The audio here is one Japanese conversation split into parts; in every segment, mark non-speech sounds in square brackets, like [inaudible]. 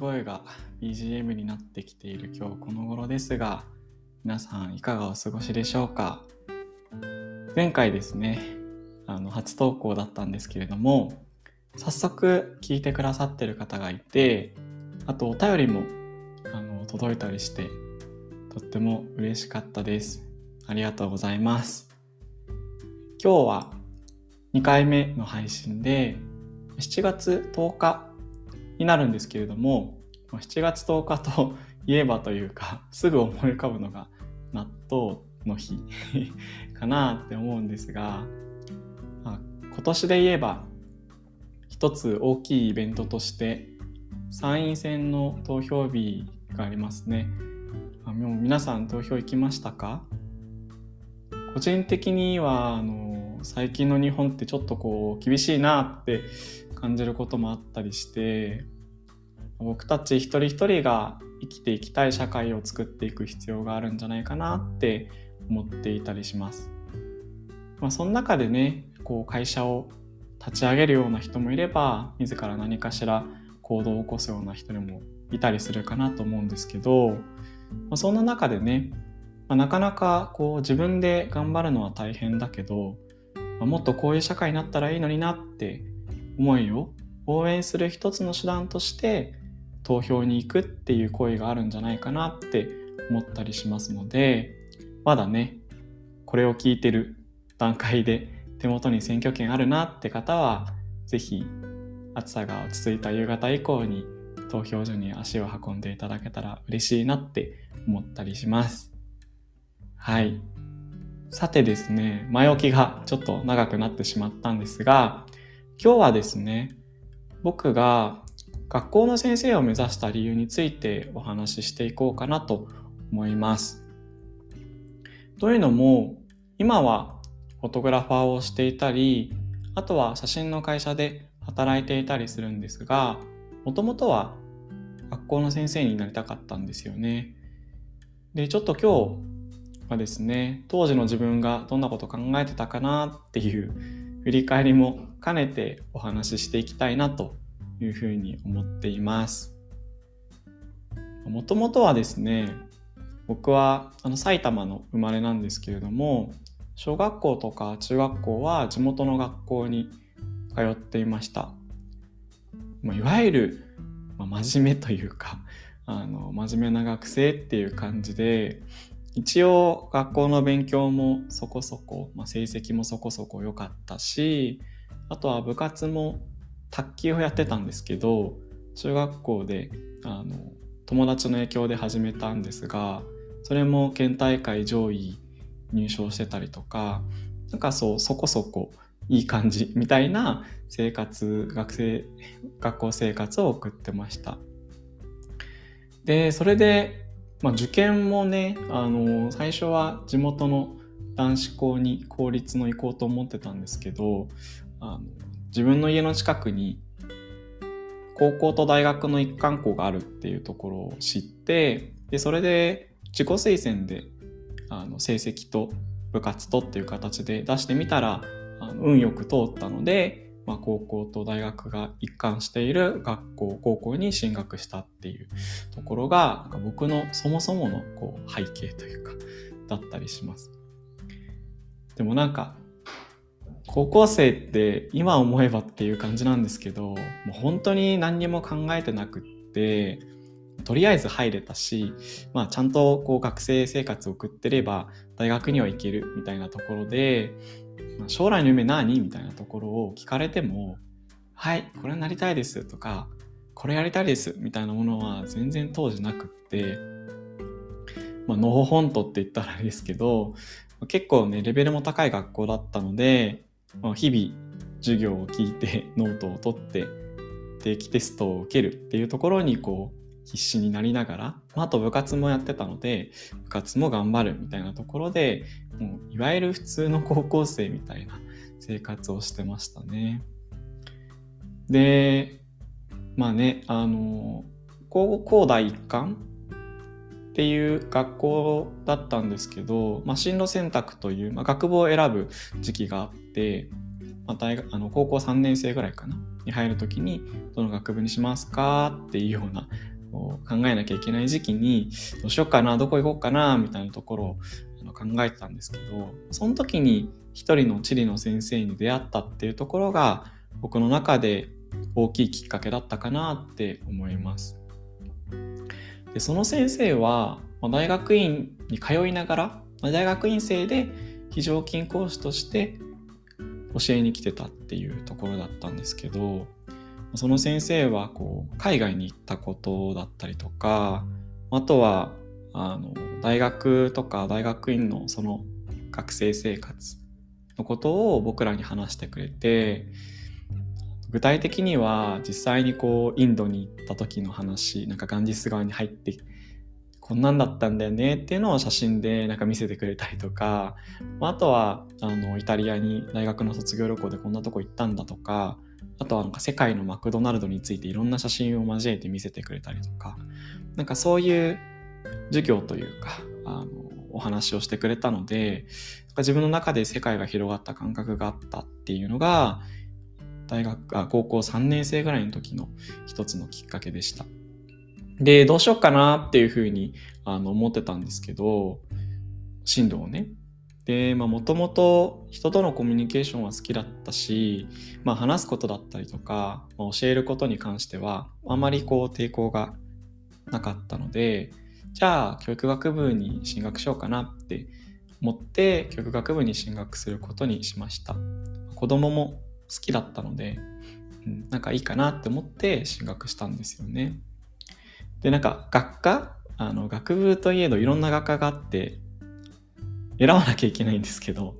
声が BGM になってきている今日この頃ですが皆さんいかがお過ごしでしょうか？前回ですねあの初投稿だったんですけれども早速聞いてくださってる方がいてあとお便りもあの届いたりしてとっても嬉しかったです。ありがとうございます。今日は2回目の配信で7月10日になるんですけれども7月10日といえばというか [laughs] すぐ思い浮かぶのが納豆の日 [laughs] かなって思うんですが、今年で言えば一つ大きいイベントとして参院選の投票日がありますね。もう皆さん投票行きましたか？個人的にはあの最近の日本ってちょっとこう厳しいなって感じることもあったりして僕たち一人一人が生きていきたい社会を作っていく必要があるんじゃないかなって思っていたりします。まあ、その中でねこう会社を立ち上げるような人もいれば自ら何かしら行動を起こすような人にもいたりするかなと思うんですけど、まあ、そんな中でね、まあ、なかなかこう自分で頑張るのは大変だけど、もっとこういう社会になったらいいのになって思いを応援する一つの手段として投票に行くっていう声があるんじゃないかなって思ったりしますのでまだねこれを聞いてる段階で手元に選挙権あるなって方は是非暑さが落ち着いた夕方以降に投票所に足を運んでいただけたら嬉しいなって思ったりします。はい。さてですね、前置きがちょっと長くなってしまったんですが、今日はですね、僕が学校の先生を目指した理由についてお話ししていこうかなと思います。というのも今はフォトグラファーをしていたりあとは写真の会社で働いていたりするんですがもともとは学校の先生になりたかったんですよね。でちょっと今日はですね当時の自分がどんなこと考えてたかなっていう振り返りも兼ねてお話ししていきたいなというふうに思っています。もともとはですね僕はあの埼玉の生まれなんですけれども小学校とか中学校は地元の学校に通っていました。ま、いわゆる、まあ、真面目というかあの真面目な学生っていう感じで一応学校の勉強もそこそこ、まあ、成績もそこそこ良かったしあとは部活も卓球をやってたんですけど中学校であの友達の影響で始めたんですがそれも県大会上位入賞してたりとかなんかそうそこそこいい感じみたいな生活学生学校生活を送ってました。でそれで、まあ、受験もねあの最初は地元の男子校に公立の行こうと思ってたんですけどあの自分の家の近くに高校と大学の一貫校があるっていうところを知ってでそれで自己推薦であの成績と部活とっていう形で出してみたらあの運よく通ったので、まあ、高校と大学が一貫している学校高校に進学したっていうところがなんか僕のそもそものこう背景というかだったりします。でもなんか高校生って今思えばっていう感じなんですけどもう本当に何にも考えてなくってとりあえず入れたし、まあ、ちゃんとこう学生生活を送ってれば大学には行けるみたいなところで、将来の夢何？みたいなところを聞かれても「はいこれなりたいです」とか「これやりたいです」みたいなものは全然当時なくって、まあのほほんとって言ったらあれですけど結構ねレベルも高い学校だったのでまあ、日々授業を聞いてノートを取って定期テストを受けるっていうところにこう必死になりながら、まあ、あと部活もやってたので部活も頑張るみたいなところでもういわゆる普通の高校生みたいな生活をしてましたね。でまあねあの高校大一貫っていう学校だったんですけど、まあ、進路選択という、まあ、学部を選ぶ時期があって、まあ、大学あの高校3年生ぐらいかなに入る時にどの学部にしますかっていうようなこう考えなきゃいけない時期にどうしようかなどこ行こうかなみたいなところを考えてたんですけどその時に一人の地理の先生に出会ったっていうところが僕の中で大きいきっかけだったかなって思います。でその先生は大学院に通いながら大学院生で非常勤講師として教えに来てたっていうところだったんですけどその先生はこう海外に行ったことだったりとかあとはあの大学とか大学院のその学生生活のことを僕らに話してくれて具体的には実際にこうインドに行った時の話なんかガンジス川に入ってこんなんだったんだよねっていうのを写真でなんか見せてくれたりとかあとはあのイタリアに大学の卒業旅行でこんなとこ行ったんだとかあとはなんか世界のマクドナルドについていろんな写真を交えて見せてくれたりとかなんかそういう授業というかあのお話をしてくれたので自分の中で世界が広がった感覚があったっていうのが大学あ高校3年生ぐらいの時の一つのきっかけでした。で、どうしようかなっていうふうにあの思ってたんですけど、進路をね。で、もともと人とのコミュニケーションは好きだったし、まあ話すことだったりとか、まあ、教えることに関してはあまりこう抵抗がなかったので、じゃあ教育学部に進学しようかなって思って教育学部に進学することにしました。子供も好きだったので、うん、なんかいいかなって思って進学したんですよね。で、なんか学科あの学部といえどいろんな学科があって選ばなきゃいけないんですけど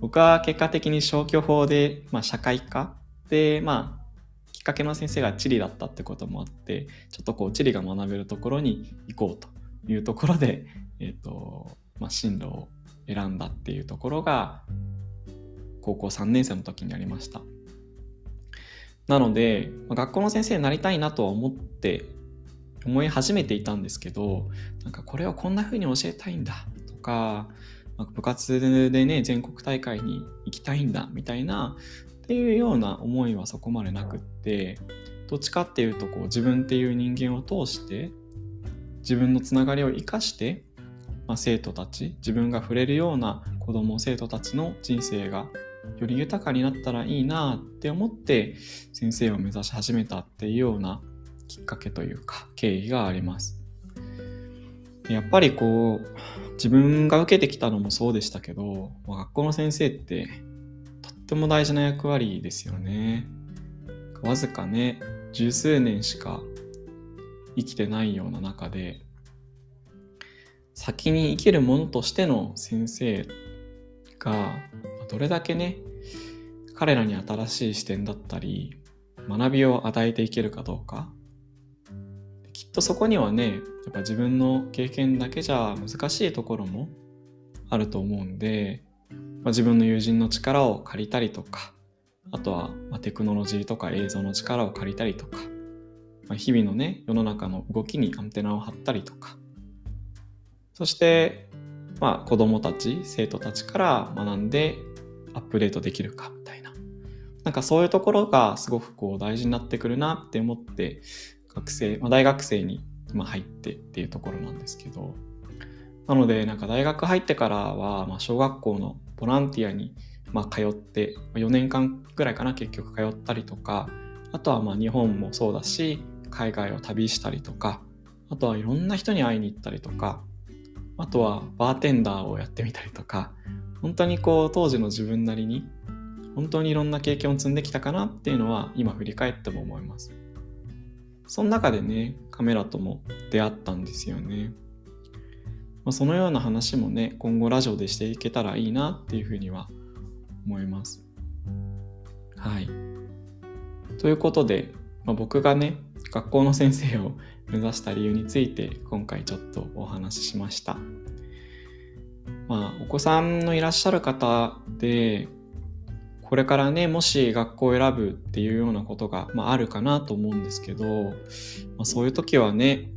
僕は結果的に消去法で、まあ、社会科でまあきっかけの先生が地理だったってこともあってちょっとこう地理が学べるところに行こうというところで、えーとまあ、進路を選んだっていうところが高校3年生の時にありました。なのでま学校の先生になりたいなとは思って思い始めていたんですけどなんかこれをこんな風に教えたいんだとかまあ部活でね全国大会に行きたいんだみたいなっていうような思いはそこまでなくってどっちかっていうとこう自分っていう人間を通して自分のつながりを生かして、まあ、生徒たち自分が触れるような子ども生徒たちの人生がより豊かになったらいいなって思って先生を目指し始めたっていうようなきっかけというか経緯があります。やっぱりこう自分が受けてきたのもそうでしたけど学校の先生ってとっても大事な役割ですよね。わずかね十数年しか生きてないような中で先に生きるものとしての先生がどれだけね彼らに新しい視点だったり学びを与えていけるかどうかきっとそこにはねやっぱ自分の経験だけじゃ難しいところもあると思うんで、まあ、自分の友人の力を借りたりとかあとは、まテクノロジーとか映像の力を借りたりとか、まあ、日々のね世の中の動きにアンテナを張ったりとかそしてまあ子供たち生徒たちから学んでアップデートできるかみたいななんかそういうところがすごくこう大事になってくるなって思って学生、まあ、大学生に今入ってっていうところなんですけどなのでなんか大学入ってからは、まあ、小学校のボランティアにまあ通って4年間ぐらいかな結局通ったりとかあとはまあ日本もそうだし海外を旅したりとかあとはいろんな人に会いに行ったりとかあとはバーテンダーをやってみたりとか本当にこう当時の自分なりに本当にいろんな経験を積んできたかなっていうのは今振り返っても思います。その中でね、カメラとも出会ったんですよね。まあ、そのような話もね、今後ラジオでしていけたらいいなっていうふうには思います。はい。ということで、まあ、僕がね、学校の先生を目指した理由について今回ちょっとお話ししました。まあ、お子さんのいらっしゃる方でこれからねもし学校を選ぶっていうようなことが、まあ、あるかなと思うんですけど、まあ、そういう時はね、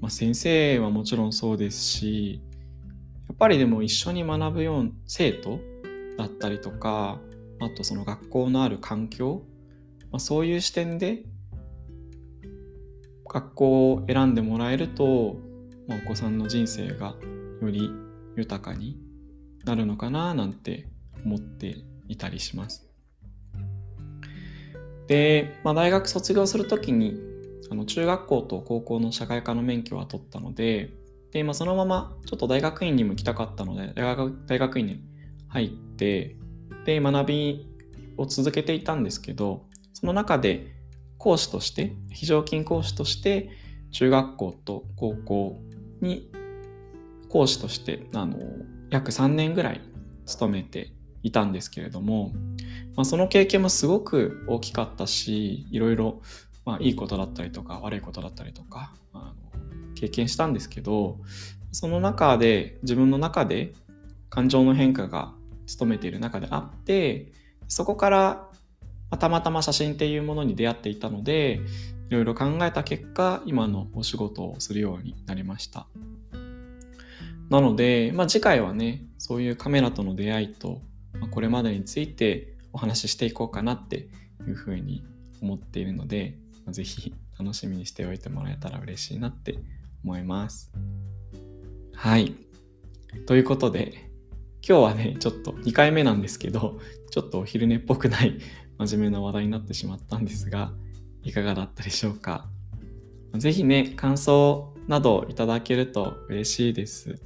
まあ、先生はもちろんそうですしやっぱりでも一緒に学ぶような生徒だったりとかあとその学校のある環境まあ、そういう視点で学校を選んでもらえると、まあ、お子さんの人生がより豊かになるのかななんて思っていたりします。で、まあ、大学卒業する時にあの中学校と高校の社会科の免許は取ったのでで、まあ、そのままちょっと大学院にも行きたかったので大学大学院に入ってで学びを続けていたんですけどその中で講師として非常勤講師として中学校と高校に講師としてあの約3年ぐらい勤めていたんですけれども、まあ、その経験もすごく大きかったしいろいろ、まあ、いいことだったりとか悪いことだったりとかあの経験したんですけどその中で自分の中で感情の変化が勤めている中であってそこからたまたま写真っていうものに出会っていたのでいろいろ考えた結果今のお仕事をするようになりました。なので、まあ、次回はね、そういうカメラとの出会いと、これまでについてお話ししていこうかなっていうふうに思っているので、まあ、ぜひ楽しみにしておいてもらえたら嬉しいなって思います。はい。ということで、今日はね、ちょっと2回目なんですけど、ちょっとお昼寝っぽくない真面目な話題になってしまったんですが、いかがだったでしょうか。ぜひね、感想などいただけると嬉しいです。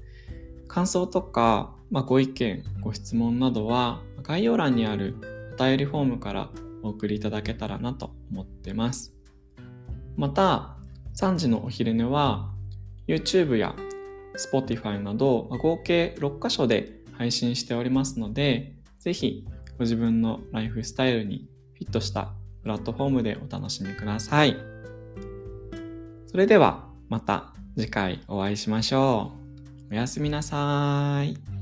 感想とか、まあ、ご意見、ご質問などは概要欄にあるお便りフォームからお送りいただけたらなと思ってます。また、3時のお昼寝は YouTube や Spotify など合計6箇所で配信しておりますので、ぜひご自分のライフスタイルにフィットしたプラットフォームでお楽しみください。それではまた次回お会いしましょう。おやすみなさい。